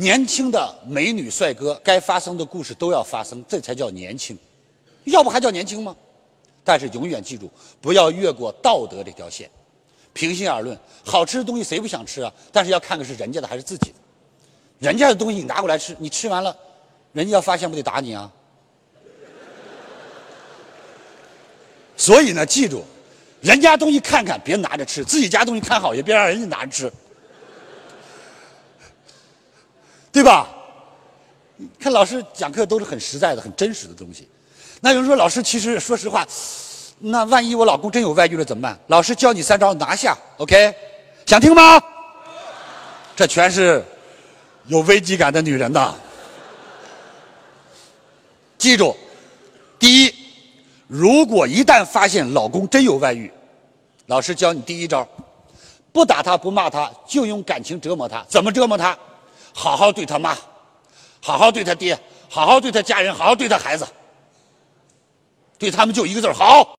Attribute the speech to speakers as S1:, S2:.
S1: 年轻的美女帅哥，该发生的故事都要发生，这才叫年轻。要不还叫年轻吗？但是永远记住，不要越过道德这条线。平心而论，好吃的东西谁不想吃啊？但是要看看是人家的还是自己的。人家的东西你拿过来吃，你吃完了，人家要发现不得打你啊？所以呢，记住，人家东西看看，别拿着吃；自己家东西看好，也别让人家拿着吃，对吧？看老师讲课都是很实在的、很真实的东西。那有人说，老师，其实说实话，那万一我老公真有外遇了怎么办？老师教你三招拿下，OK？想听吗？这全是有危机感的女人的。记住，第一。如果一旦发现老公真有外遇，老师教你第一招：不打他，不骂他，就用感情折磨他。怎么折磨他？好好对他妈，好好对他爹，好好对他家人，好好对他孩子，对他们就一个字好。